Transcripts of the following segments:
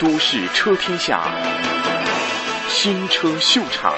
都市车天下，新车秀场。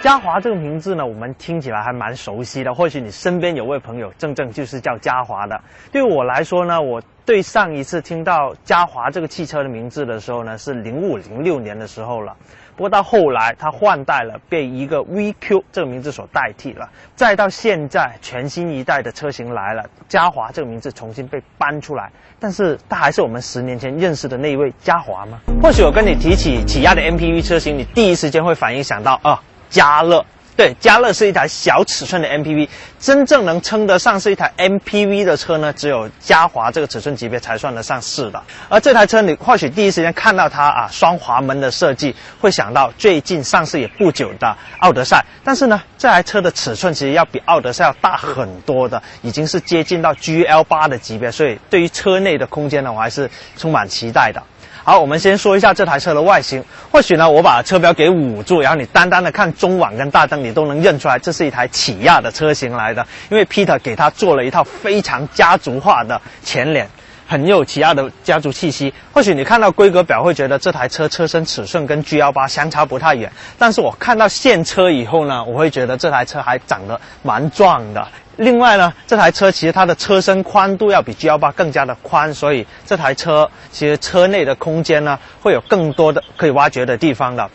嘉华这个名字呢，我们听起来还蛮熟悉的。或许你身边有位朋友，正正就是叫嘉华的。对我来说呢，我对上一次听到嘉华这个汽车的名字的时候呢，是零五零六年的时候了。不过到后来，它换代了，被一个 VQ 这个名字所代替了。再到现在，全新一代的车型来了，嘉华这个名字重新被搬出来。但是，它还是我们十年前认识的那一位嘉华吗？或许我跟你提起起亚的 MPV 车型，你第一时间会反应想到啊。嘉乐，对，嘉乐是一台小尺寸的 MPV，真正能称得上是一台 MPV 的车呢，只有嘉华这个尺寸级别才算得上是的。而这台车，你或许第一时间看到它啊，双滑门的设计，会想到最近上市也不久的奥德赛。但是呢，这台车的尺寸其实要比奥德赛要大很多的，已经是接近到 GL 八的级别，所以对于车内的空间呢，我还是充满期待的。好，我们先说一下这台车的外形。或许呢，我把车标给捂住，然后你单单的看中网跟大灯，你都能认出来这是一台起亚的车型来的。因为 Peter 给它做了一套非常家族化的前脸，很有起亚的家族气息。或许你看到规格表会觉得这台车车身尺寸跟 G 幺八相差不太远，但是我看到现车以后呢，我会觉得这台车还长得蛮壮的。另外呢，这台车其实它的车身宽度要比 G 幺八更加的宽，所以这台车其实车内的空间呢会有更多的可以挖掘的地方的。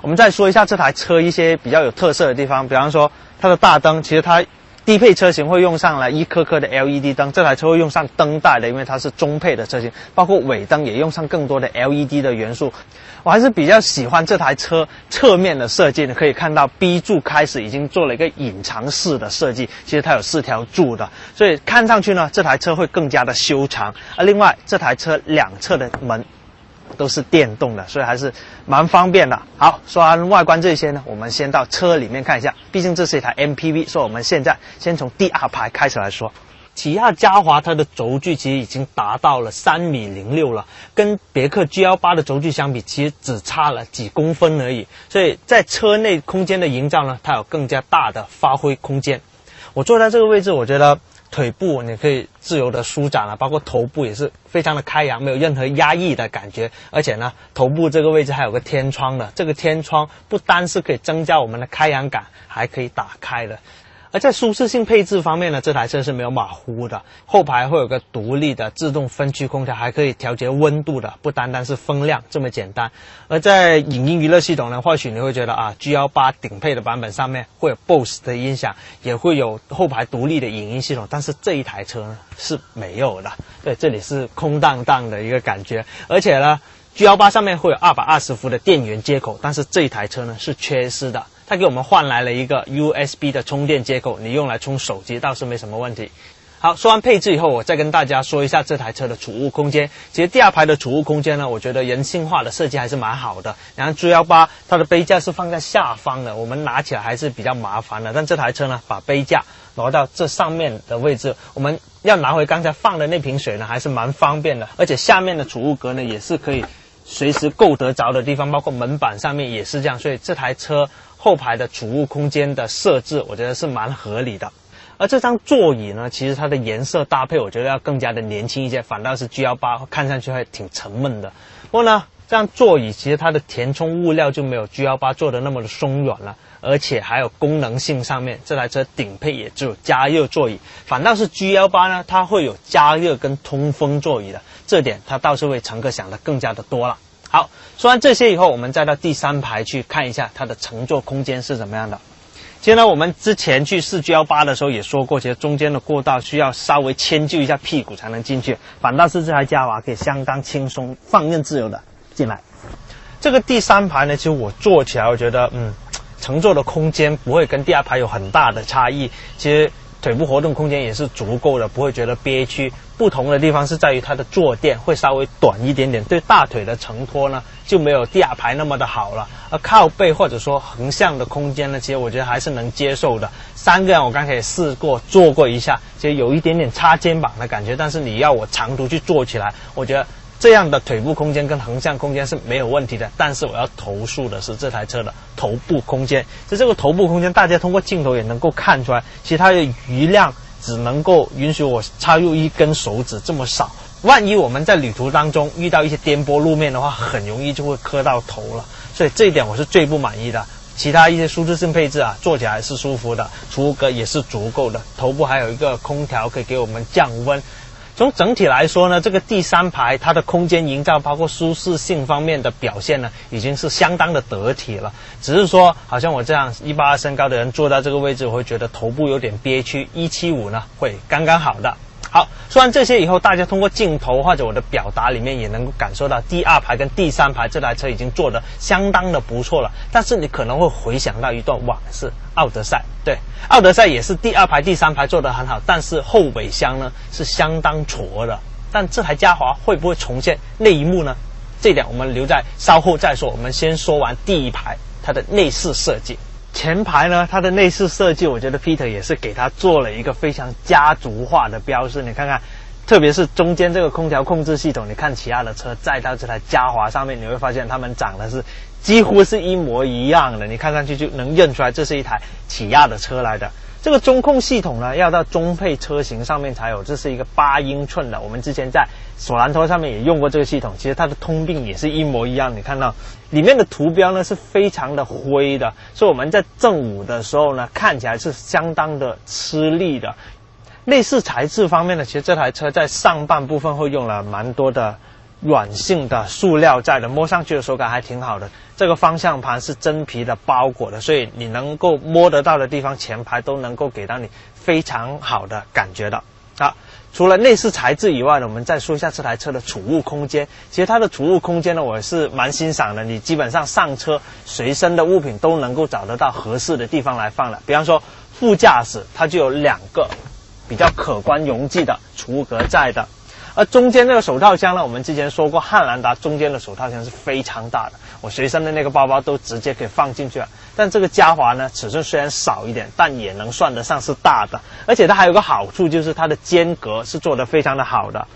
我们再说一下这台车一些比较有特色的地方，比方说它的大灯，其实它。低配车型会用上了一颗颗的 LED 灯，这台车会用上灯带的，因为它是中配的车型，包括尾灯也用上更多的 LED 的元素。我还是比较喜欢这台车侧面的设计，你可以看到 B 柱开始已经做了一个隐藏式的设计，其实它有四条柱的，所以看上去呢，这台车会更加的修长。而另外，这台车两侧的门。都是电动的，所以还是蛮方便的。好，说完外观这些呢，我们先到车里面看一下。毕竟这是一台 MPV，所以我们现在先从第二排开始来说。起亚嘉华它的轴距其实已经达到了三米零六了，跟别克 G L 八的轴距相比，其实只差了几公分而已。所以在车内空间的营造呢，它有更加大的发挥空间。我坐在这个位置，我觉得。腿部你可以自由的舒展了，包括头部也是非常的开扬，没有任何压抑的感觉。而且呢，头部这个位置还有个天窗的，这个天窗不单是可以增加我们的开扬感，还可以打开的。而在舒适性配置方面呢，这台车是没有马虎的。后排会有个独立的自动分区空调，还可以调节温度的，不单单是风量这么简单。而在影音娱乐系统呢，或许你会觉得啊，G 幺八顶配的版本上面会有 BOSS 的音响，也会有后排独立的影音系统，但是这一台车呢是没有的。对，这里是空荡荡的一个感觉。而且呢，G 幺八上面会有二百二十伏的电源接口，但是这一台车呢是缺失的。它给我们换来了一个 USB 的充电接口，你用来充手机倒是没什么问题。好，说完配置以后，我再跟大家说一下这台车的储物空间。其实第二排的储物空间呢，我觉得人性化的设计还是蛮好的。然后 G 幺八它的杯架是放在下方的，我们拿起来还是比较麻烦的。但这台车呢，把杯架挪到这上面的位置，我们要拿回刚才放的那瓶水呢，还是蛮方便的。而且下面的储物格呢，也是可以随时够得着的地方，包括门板上面也是这样。所以这台车。后排的储物空间的设置，我觉得是蛮合理的。而这张座椅呢，其实它的颜色搭配，我觉得要更加的年轻一些，反倒是 G 幺八看上去还挺沉闷的。不过呢，这张座椅其实它的填充物料就没有 G 幺八做的那么的松软了，而且还有功能性上面，这台车顶配也只有加热座椅，反倒是 G 幺八呢，它会有加热跟通风座椅的，这点它倒是为乘客想的更加的多了。好，说完这些以后，我们再到第三排去看一下它的乘坐空间是怎么样的。其实呢，我们之前去试 G 幺八的时候也说过，其实中间的过道需要稍微迁就一下屁股才能进去，反倒是这台嘉华可以相当轻松、放任自由的进来。这个第三排呢，其实我坐起来，我觉得嗯，乘坐的空间不会跟第二排有很大的差异。其实。腿部活动空间也是足够的，不会觉得憋屈。不同的地方是在于它的坐垫会稍微短一点点，对大腿的承托呢就没有第二排那么的好了。而靠背或者说横向的空间呢，其实我觉得还是能接受的。三个人我刚才也试过坐过一下，其实有一点点擦肩膀的感觉，但是你要我长途去坐起来，我觉得。这样的腿部空间跟横向空间是没有问题的，但是我要投诉的是这台车的头部空间。就这个头部空间，大家通过镜头也能够看出来，其实它的余量只能够允许我插入一根手指这么少。万一我们在旅途当中遇到一些颠簸路面的话，很容易就会磕到头了。所以这一点我是最不满意的。其他一些舒适性配置啊，坐起来是舒服的，储物格也是足够的，头部还有一个空调可以给我们降温。从整体来说呢，这个第三排它的空间营造，包括舒适性方面的表现呢，已经是相当的得体了。只是说，好像我这样一八二身高的人坐在这个位置，我会觉得头部有点憋屈。一七五呢，会刚刚好的。好，说完这些以后，大家通过镜头或者我的表达里面也能够感受到，第二排跟第三排这台车已经做得相当的不错了。但是你可能会回想到一段往事，奥德赛，对，奥德赛也是第二排、第三排做得很好，但是后备箱呢是相当矬的。但这台嘉华会不会重现那一幕呢？这点我们留在稍后再说。我们先说完第一排它的内饰设计。前排呢，它的内饰设计，我觉得 Peter 也是给它做了一个非常家族化的标识。你看看，特别是中间这个空调控制系统，你看起亚的车再到这台嘉华上面，你会发现它们长得是几乎是一模一样的。你看上去就能认出来，这是一台起亚的车来的。这个中控系统呢，要到中配车型上面才有，这是一个八英寸的。我们之前在索兰托上面也用过这个系统，其实它的通病也是一模一样。你看到里面的图标呢是非常的灰的，所以我们在正午的时候呢，看起来是相当的吃力的。内饰材质方面呢，其实这台车在上半部分会用了蛮多的。软性的塑料在的，摸上去的手感还挺好的。这个方向盘是真皮的包裹的，所以你能够摸得到的地方，前排都能够给到你非常好的感觉的。好，除了内饰材质以外呢，我们再说一下这台车的储物空间。其实它的储物空间呢，我是蛮欣赏的。你基本上上车随身的物品都能够找得到合适的地方来放了。比方说副驾驶，它就有两个比较可观容积的储物格在的。而中间这个手套箱呢，我们之前说过，汉兰达中间的手套箱是非常大的，我随身的那个包包都直接可以放进去了。但这个嘉华呢，尺寸虽然少一点，但也能算得上是大的。而且它还有个好处，就是它的间隔是做得非常的好的。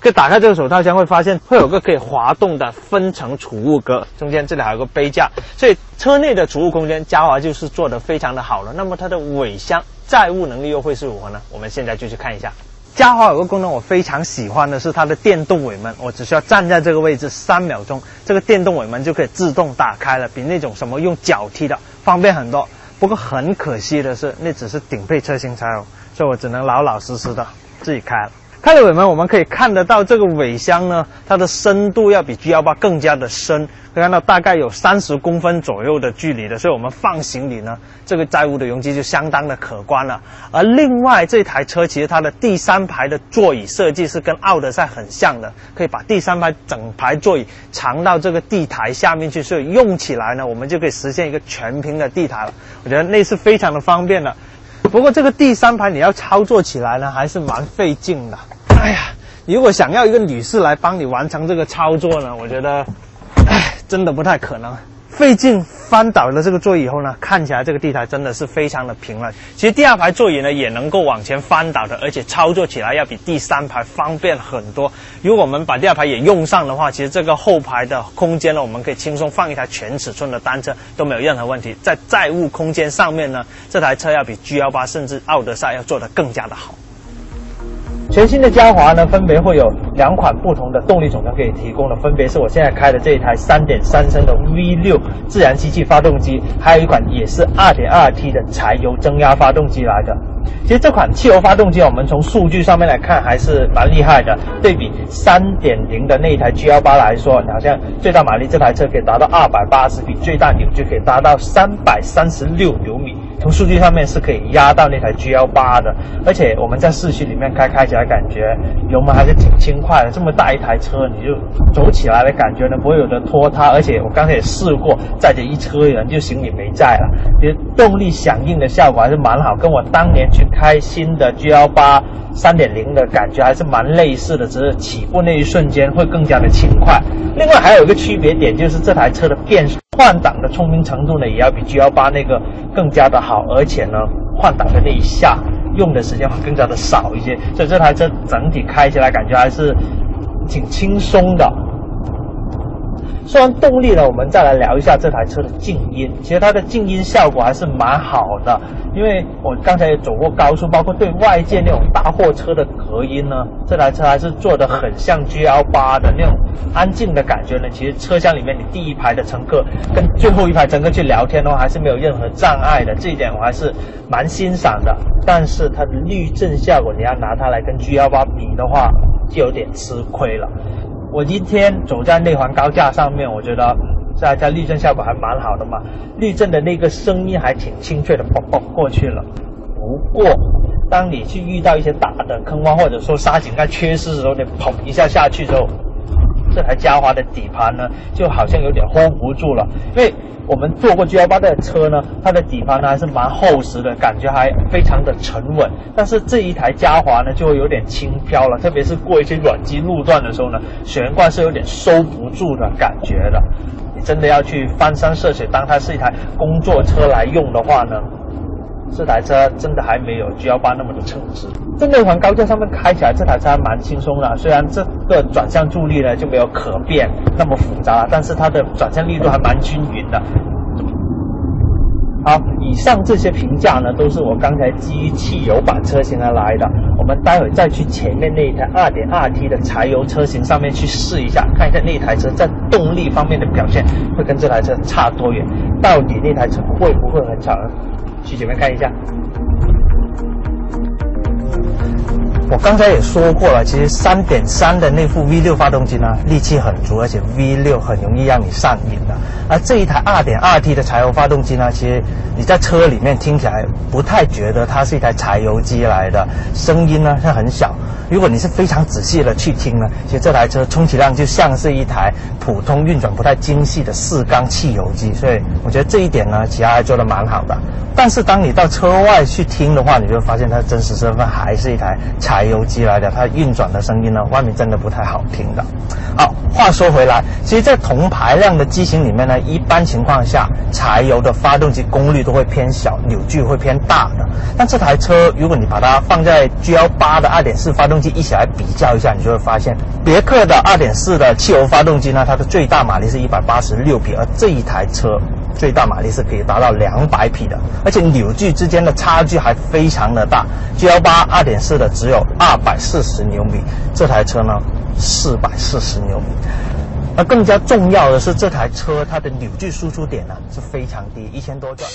可以打开这个手套箱，会发现会有个可以滑动的分层储物格，中间这里还有个杯架，所以车内的储物空间，嘉华就是做得非常的好了。那么它的尾箱载物能力又会是如何呢？我们现在就去看一下。嘉华有个功能我非常喜欢的是它的电动尾门，我只需要站在这个位置三秒钟，这个电动尾门就可以自动打开了，比那种什么用脚踢的方便很多。不过很可惜的是，那只是顶配车型才有，所以我只能老老实实的自己开了。开了尾门，我们可以看得到这个尾箱呢，它的深度要比 G18 更加的深，可以看到大概有三十公分左右的距离的，所以我们放行李呢，这个载物的容积就相当的可观了。而另外这台车其实它的第三排的座椅设计是跟奥德赛很像的，可以把第三排整排座椅藏到这个地台下面去，所以用起来呢，我们就可以实现一个全屏的地台了。我觉得那是非常的方便的。不过这个第三排你要操作起来呢，还是蛮费劲的。哎呀，如果想要一个女士来帮你完成这个操作呢，我觉得，哎，真的不太可能。费劲翻倒了这个座椅以后呢，看起来这个地台真的是非常的平了。其实第二排座椅呢也能够往前翻倒的，而且操作起来要比第三排方便很多。如果我们把第二排也用上的话，其实这个后排的空间呢，我们可以轻松放一台全尺寸的单车都没有任何问题。在载物空间上面呢，这台车要比 G 幺八甚至奥德赛要做得更加的好。全新的嘉华呢，分别会有两款不同的动力总成可以提供的，分别是我现在开的这一台3.3升的 V6 自然吸气发动机，还有一款也是 2.2T 的柴油增压发动机来的。其实这款汽油发动机，我们从数据上面来看还是蛮厉害的。对比3.0的那一台 G18 来说，好像最大马力这台车可以达到280匹，最大扭矩可以达到336牛米。从数据上面是可以压到那台 G L 八的，而且我们在市区里面开，开起来感觉油门还是挺轻快的。这么大一台车，你就走起来的感觉呢不会有的拖沓。而且我刚才也试过载着一车人，就行李没载了，其实动力响应的效果还是蛮好，跟我当年去开新的 G L 八三点零的感觉还是蛮类似的，只是起步那一瞬间会更加的轻快。另外还有一个区别点就是这台车的变。换挡的聪明程度呢，也要比 G 幺八那个更加的好，而且呢，换挡的那一下用的时间会更加的少一些，所以这台车整体开起来感觉还是挺轻松的。说完动力呢，我们再来聊一下这台车的静音。其实它的静音效果还是蛮好的，因为我刚才也走过高速，包括对外界那种大货车的隔音呢，这台车还是做的很像 GL8 的那种安静的感觉呢。其实车厢里面你第一排的乘客跟最后一排乘客去聊天的话，还是没有任何障碍的，这一点我还是蛮欣赏的。但是它的滤震效果，你要拿它来跟 GL8 比的话，就有点吃亏了。我今天走在内环高架上面，我觉得在在滤震效果还蛮好的嘛，滤震的那个声音还挺清脆的，啵啵过去了。不过，当你去遇到一些大的坑洼或者说沙井盖缺失的时候，你砰一下下去之后，这台嘉华的底盘呢，就好像有点 hold 不住了，因为。我们坐过 G L 八的车呢，它的底盘呢还是蛮厚实的，感觉还非常的沉稳。但是这一台嘉华呢就会有点轻飘了，特别是过一些软基路段的时候呢，悬挂是有点收不住的感觉的。你真的要去翻山涉水，当它是一台工作车来用的话呢？这台车真的还没有 G 幺八那么的称职。在内环高架上面开起来，这台车还蛮轻松的。虽然这个转向助力呢就没有可变那么复杂，但是它的转向力度还蛮均匀的。好，以上这些评价呢，都是我刚才基于汽油版车型而来的。我们待会再去前面那一台 2.2T 的柴油车型上面去试一下，看一下那台车在动力方面的表现会跟这台车差多远，到底那台车会不会很吵？去前面看一下。我刚才也说过了，其实3.3的那副 V6 发动机呢，力气很足，而且 V6 很容易让你上瘾的。而这一台 2.2T 的柴油发动机呢，其实你在车里面听起来不太觉得它是一台柴油机来的，声音呢是很小。如果你是非常仔细的去听呢，其实这台车充其量就像是一台普通运转不太精细的四缸汽油机，所以我觉得这一点呢，其他还做得蛮好的。但是当你到车外去听的话，你就发现它真实身份还还是一台柴油机来的，它运转的声音呢，外面真的不太好听的。好，话说回来，其实，在同排量的机型里面呢，一般情况下，柴油的发动机功率都会偏小，扭矩会偏大的。但这台车，如果你把它放在 GL8 的2.4发动机一起来比较一下，你就会发现，别克的2.4的汽油发动机呢，它的最大马力是一百八十六匹，而这一台车最大马力是可以达到两百匹的，而且扭矩之间的差距还非常的大。G L 八二点四的只有二百四十牛米，这台车呢？四百四十牛米，而更加重要的是，这台车它的扭矩输出点呢是非常低，一千多转。